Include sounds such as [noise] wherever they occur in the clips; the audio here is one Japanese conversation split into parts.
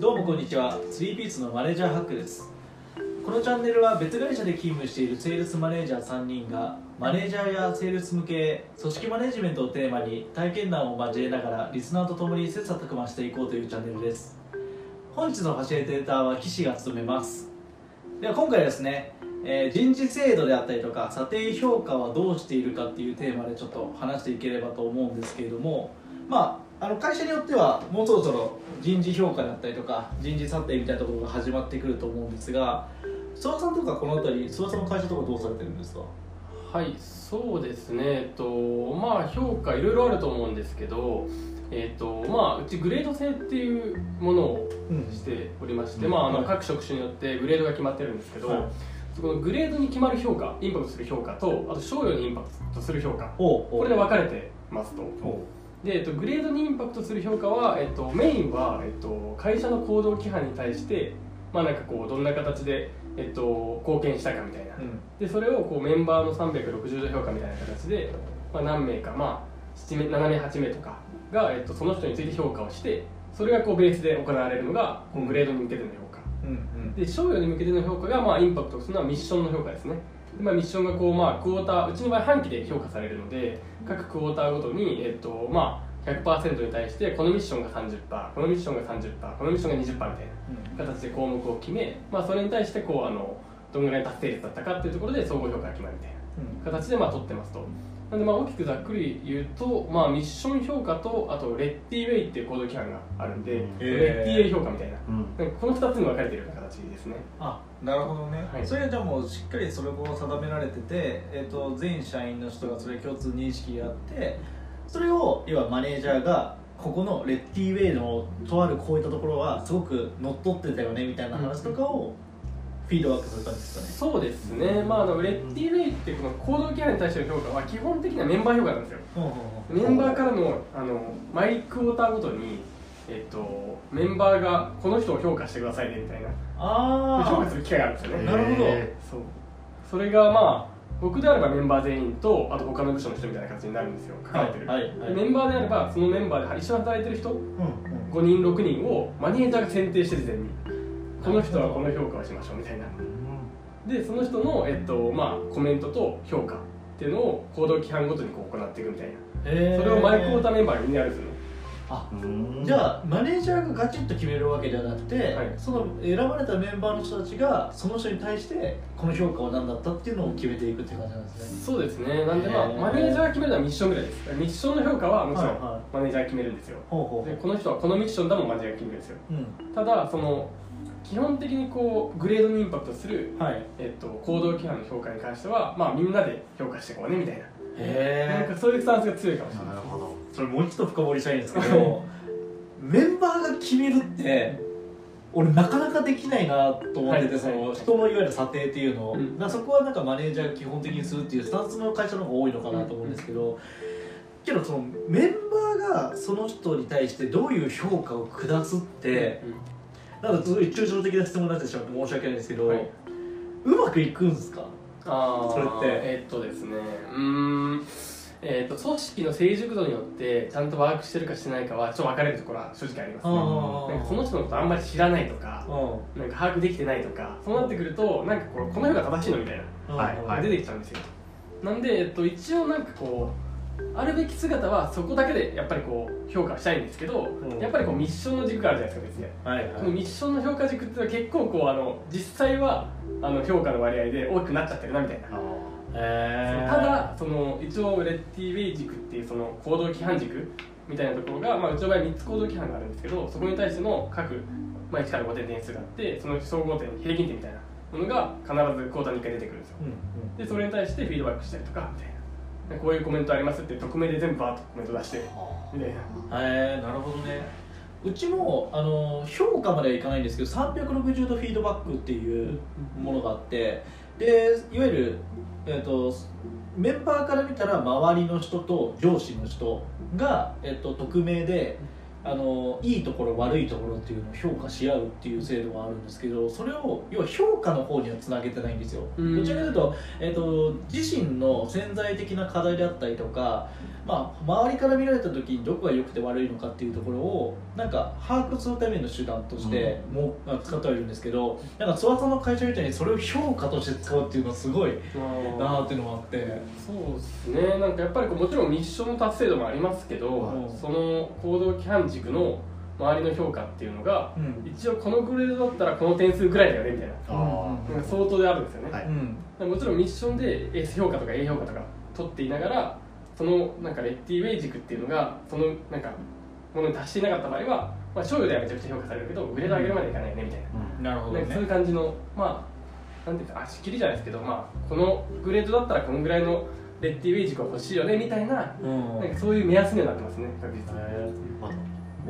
どうもこんにちは。3ピーツのマネージャーハックです。このチャンネルは別会社で勤務しているセールスマネージャー3人がマネージャーやセールス向け組織マネジメントをテーマに体験談を交えながらリスナーと共に切磋琢磨していこうというチャンネルです。本日のファシリテーターは岸が務めます。では今回ですね、えー人事制度であったりとか査定評価はどうしているかっていうテーマでちょっと話していければと思うんですけれどもまああの会社によってはもうそろそろ人事評価だったりとか人事査定みたいなところが始まってくると思うんですが諏訪さんとかこの辺り諏訪さんの会社とかどうされてるんですか？はいそうですね。えっとまあ評価いろいろあると思うんですけどえっとまあうちグレード制っていうものをしておりまして、うん。まあ、あはい。の各職種によってグレードが決まってるんですけど、はい。のグレードに決まる評価インパクトする評価とあと賞与にインパクトする評価おこれで分かれてますと。おで、えっと、グレードにインパクトする評価は、えっと、メインは、えっと、会社の行動規範に対してまあなんかこうどんな形で、えっと、貢献したかみたいな、うん。でそれをこうメンバーの360度評価みたいな形で、まあ、何名か、まあ、7名7名8名とかが、えっと、その人について評価をしてそれがこうベースで行われるのがこうグレードに向けての評価、うん。うん。で賞与に向けての評価が、まあ、インパクトするのはミッションの評価ですねで、まあ、ミッションがこう、まあ、クォーターうちの場合半期で評価されるので各クォーターごとに、えっとまあ、100%に対してこのミッションが30%このミッションが30%このミッションが20%みたいな形で項目を決め、まあ、それに対してこうあのどのぐらい達成率だったかっていうところで総合評価が決まるみたいな形でまあ取ってますとなんでまあ大きくざっくり言うと、まあ、ミッション評価とあとレッティウェイっていう行動規範があるんで、レッティウェイ評価みたいな。うん。なんかこの2つに分かれているような形ですね。あなるほどね、はい。それはじゃあもうしっかりそれを定められてて、えー、と全社員の人がそれ共通認識があってそれを要はマネージャーがここのレッティウェイのとあるこういったところはすごく乗っ取ってたよねみたいな話とかをフィードバックする感じですかね、そうですね、まあ、あのレッティウェイっていうこの行動規範に対しての評価は基本的にはメンバー評価なんですよ。メンバーからのあの毎クォーターごとに、えっと、メンバーがこの人を評価してくださいねみたいな評価あする機会があるんですよね。なるほど。へそう。それがまあ僕であればメンバー全員とあと他の部署の人みたいな形になるんですよ。書かれてる、はいはいはい。でメンバーであればそのメンバーで一緒に働いてる人うんうん。5人6人をマネージャーが選定して事前にこの人はこの評価をしましょうみたいな。でその人の、えっとまあ、コメントと評価っていうのを行動規範ごとにこう行っていくみたいな。へー。それをマイクオーターメンバーがみんなやるんですよねあうん。じゃあマネージャーがガチッと決めるわけではなくて、はい。その選ばれたメンバーの人たちがその人に対してこの評価は何だったっていうのを決めていくっていう感じなんですね。そうですね。なんでまあマネージャーが決めるのはミッションぐらいです。ミッションの評価はもちろんはいはい。マネージャーが決めるんですよ。ほうほう。でこの人はこのミッションだもんマネージャーが決めるんですよ。うん。ただその基本的にこうグレードにインパクトする、はい。えっと、行動規範の評価に関しては、まあ、みんなで評価していこうねみたいな。なんへかそういうスタンスが強いかもしれない。なるほど。それもう一度深掘りしたいんですけど [laughs] メンバーが決めるって俺なかなかできないなと思ってて、はい。その人のいわゆる査定っていうのを、うそこはなんかマネージャーが基本的にするっていうスタンスの会社の方が多いのかなと思うんですけど、けどそのメンバーがその人に対してどういう評価を下すって、なんかすごい抽象的な質問になってしまって申し訳ないんですけど、はい。うまくいくんですか？あーそれって。えっとですね。うーん。えっと組織の成熟度によってちゃんとワークしてるかしてないかはちょっと分かれるところは正直ありますね。あなんかその人のことあんまり知らないとかうなんか把握できてないとかそうなってくるとなんかこうこの評価正しいのみたいな、ん。はいはい。出てきちゃうんですよ。なんで、えっと、一応なんかこうあるべき姿はそこだけでやっぱりこう評価したいんですけど、うん。やっぱりこうミッションの軸があるじゃないですか別に。はいはい。このミッションの評価軸っていうのは結構こうあの実際はあの評価の割合で大きくなっちゃってるなみたいな。へー。ただその一応レッティウェイ軸っていうその行動規範軸みたいなところが、まあ、うちの場合3つ行動規範があるんですけどそこに対しての各、まあ、1から5点点数があってその総合点平均点みたいなものが必ずクォーターに1回出てくるんですよ。うんうん。でそれに対してフィードバックしたりとかみたいな。でこういうコメントありますって匿名で全部バーッとコメント出して。みたいなへえなるほどね。うちもあの評価まではいかないんですけど360度フィードバックっていうものがあってでいわゆる、えー、とメンバーから見たら周りの人と上司の人が、えー、と匿名であのいいところ悪いところっていうのを評価し合うっていう制度があるんですけどそれを要は評価の方にはつなげてないんですよ、うん。どちらかというと,、えー、と自身の潜在的な課題であったりとか、まあ、周りから見られた時にどこが良くて悪いのかっていうところをなんか把握するための手段としても、まあ使ってはいるんですけどなんか翼の会社みたいにそれを評価として使うっていうのはすごいなーっていうのがあって。そうですね。なんかやっぱりこうもちろんミッション達成度もありますけど、うん。その行動規範軸の周りの評価っていうのがうん。一応このグレードだったらこの点数ぐらいだよねみたいな。相当であるんですよね、はい。うん。もちろんミッションで S 評価とか A 評価とか取っていながらそのなんかレッティウェイ軸っていうのがそのなんかものに達していなかった場合は、まあ、賞与ではめちゃくちゃ評価されるけどグレード上げるまでいかないよねみたいな,、なるほどなんかそういうね感じのまあなんていうか足切りじゃないですけど、まあ、このグレードだったらこのぐらいのレッティウェイ軸は欲しいよねみたいなうん。なんかそういう目安にはなってますね確実に。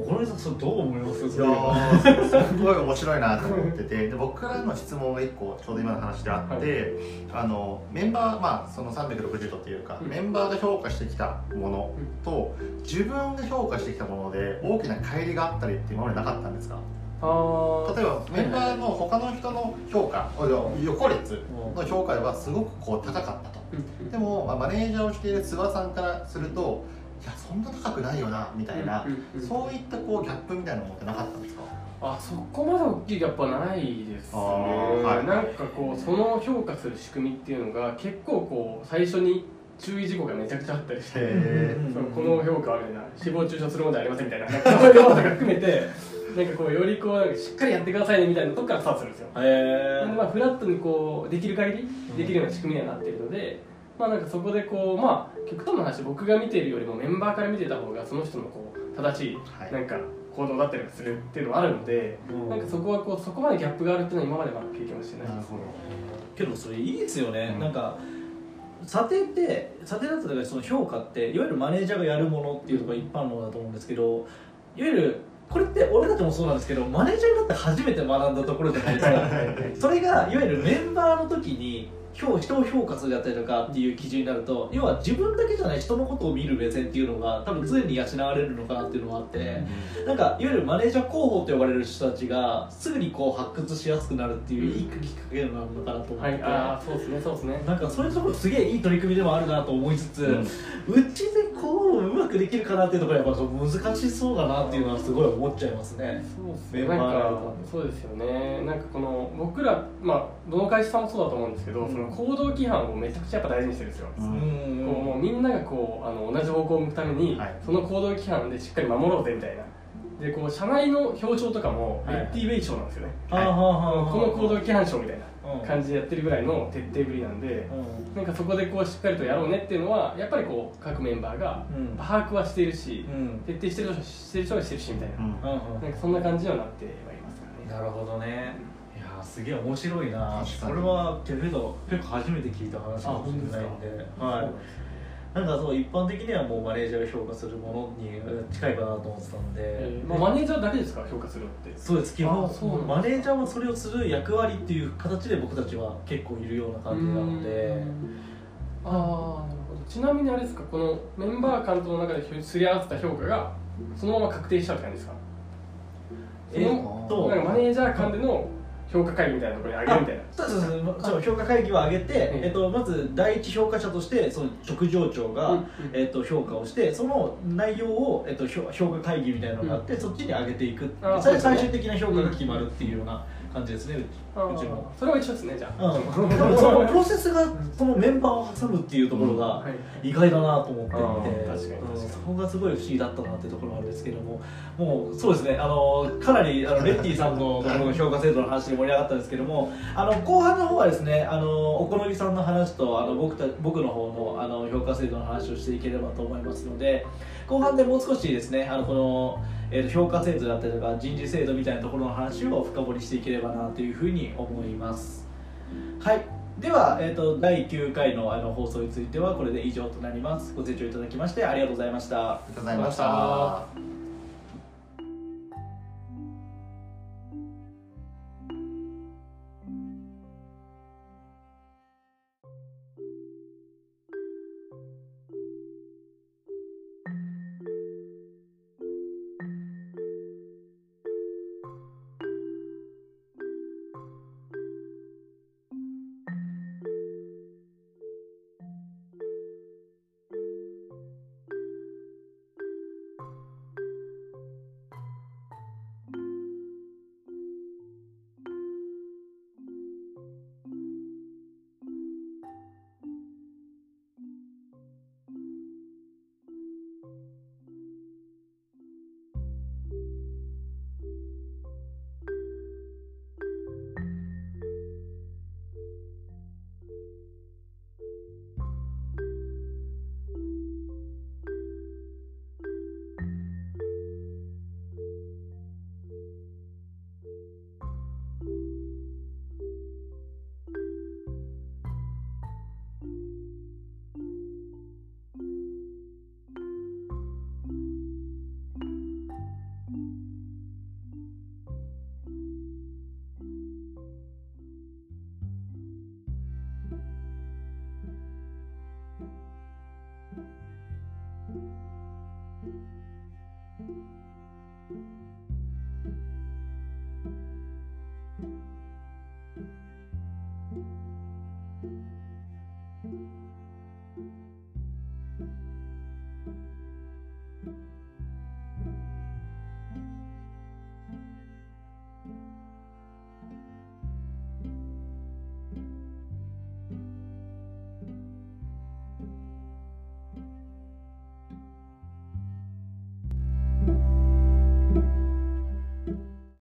まあ小野さんそれどう思います？いすごい面白いなと思ってて。で僕からの質問が1個ちょうど今の話であって、あのメンバーまあその360度っていうか、うん。メンバーが評価してきたものと自分が評価してきたもので大きな乖離があったりって今までなかったんですか？例えばメンバーの他の人の評価横列の評価はすごくこう高かったと。うん。でも、まあ、マネージャーをしている諏訪さんからするといやそんな高くないよなみたいな、そういったこうギャップみたいなものってなかったんですか？あそこまで大きいギャップはないですね、はい。なんかこうその評価する仕組みっていうのが結構こう最初に注意事項がめちゃくちゃあったりして、そのこの評価はみたいな誹謗中傷するものではありませんみたいな。[laughs] そういうことが含めてなんかこうよりこうしっかりやってくださいねみたいなとこからスタートするんですよ。へなんでまあフラットにこうできる限りできるような仕組みにはなっているので、まあなんかそこでこうまあ極端な話僕が見ているよりもメンバーから見てた方がその人のこう正しいはい。なんか行動だったりするっていうのはあるので、なんかそこはこうそこまでギャップがあるっていうのは今までは経験はしてないですね。けどそれいいですよね、うん。なんか査定って査定だったらその評価っていわゆるマネージャーがやるものっていうのが一般論だと思うんですけどいわゆるこれって俺たちもそうなんですけどマネージャーになって初めて学んだところじゃないですか。それがいわゆるメンバーの時に評人を評価するだったりとかっていう基準になると要は自分だけじゃない人のことを見る目線っていうのが多分常に養われるのかなっていうのがあって、なんかいわゆるマネージャー候補と呼ばれる人たちがすぐにこう発掘しやすくなるっていういいきっかけなのかなと思って、はい、ああそうですねそうですね。なんかそういうところすげえいい取り組みでもあるなと思いつつ、うん。うちでこううまくできるかなっていうところはやっぱ難しそうだなっていうのはすごい思っちゃいますね。そうですメねそうですよね。なんかこの僕らまあどの会社さんもそうだと思うんですけど、うん。その行動規範をめちゃくちゃやっぱ大事にしてるんですよ。ううん。んこうもうみんながこうあの同じ方向を向くために、はい。その行動規範でしっかり守ろうぜみたいな。でこう社内の表彰とかもはいレッティウェイ賞なんですよね、はあはあはあこの行動規範賞みたいうんな感じでやってるぐらいの徹底ぶりなんで、うなんかそこでこうしっかりとやろうねっていうのはやっぱりこう各メンバーがん。把握はしているし、うん。徹底してる人はしてるしてるしみたいな、なんかそんな感じにはなってはいますからね。なるほどね。いやーすげえ面白いな。これはけど結構初めて聞いた話かもしれないんで。はい。なんかそう一般的にはもうマネージャーが評価するものに近いかなと思ってたんで、えーまあ、マネージャーだけですか評価するのって。そうです。基本あそうマネージャーはそれをする役割っていう形で僕たちは結構いるような感じなので。ああなるほど。ちなみにあれですかこのメンバー間との中ですり合わせた評価がそのまま確定しちゃうって感じですか？えーっとなんかマネージャー間での評価会議みたいなところにあげるみたいな。そうそうそう。そう評価会議を挙げて、うん。えっと、まず第一評価者としてその直上長が、うん。えっと、評価をしてその内容を、えっと、評評価会議みたいなのがあって、そっちに上げていく。それ最終的な評価が決まるっていうような感じですね、うちあうちも。ーそれは一緒ですねじゃあ、うん、でもそのプロセスがそのメンバーを挟むっていうところがはい。意外だなと思っていて、あー確かに。確かに。うんそこがすごい不思議だったなっていうところなんですけどももうそうですねあのかなりあのレッティさんのところの評価制度の話で盛り上がったんですけどもあの後半の方はですねあのお好みさんの話とあの僕た僕の方のあの評価制度の話をしていければと思いますので後半でもう少しですねあのこの、えーと評価制度だったりとか人事制度みたいなところの話を深掘りしていければなというふうにに思います。はい。では、えー、と第9回のあの放送についてはこれで以上となります。ご清聴いただきましてありがとうございました。ありがとうございました。「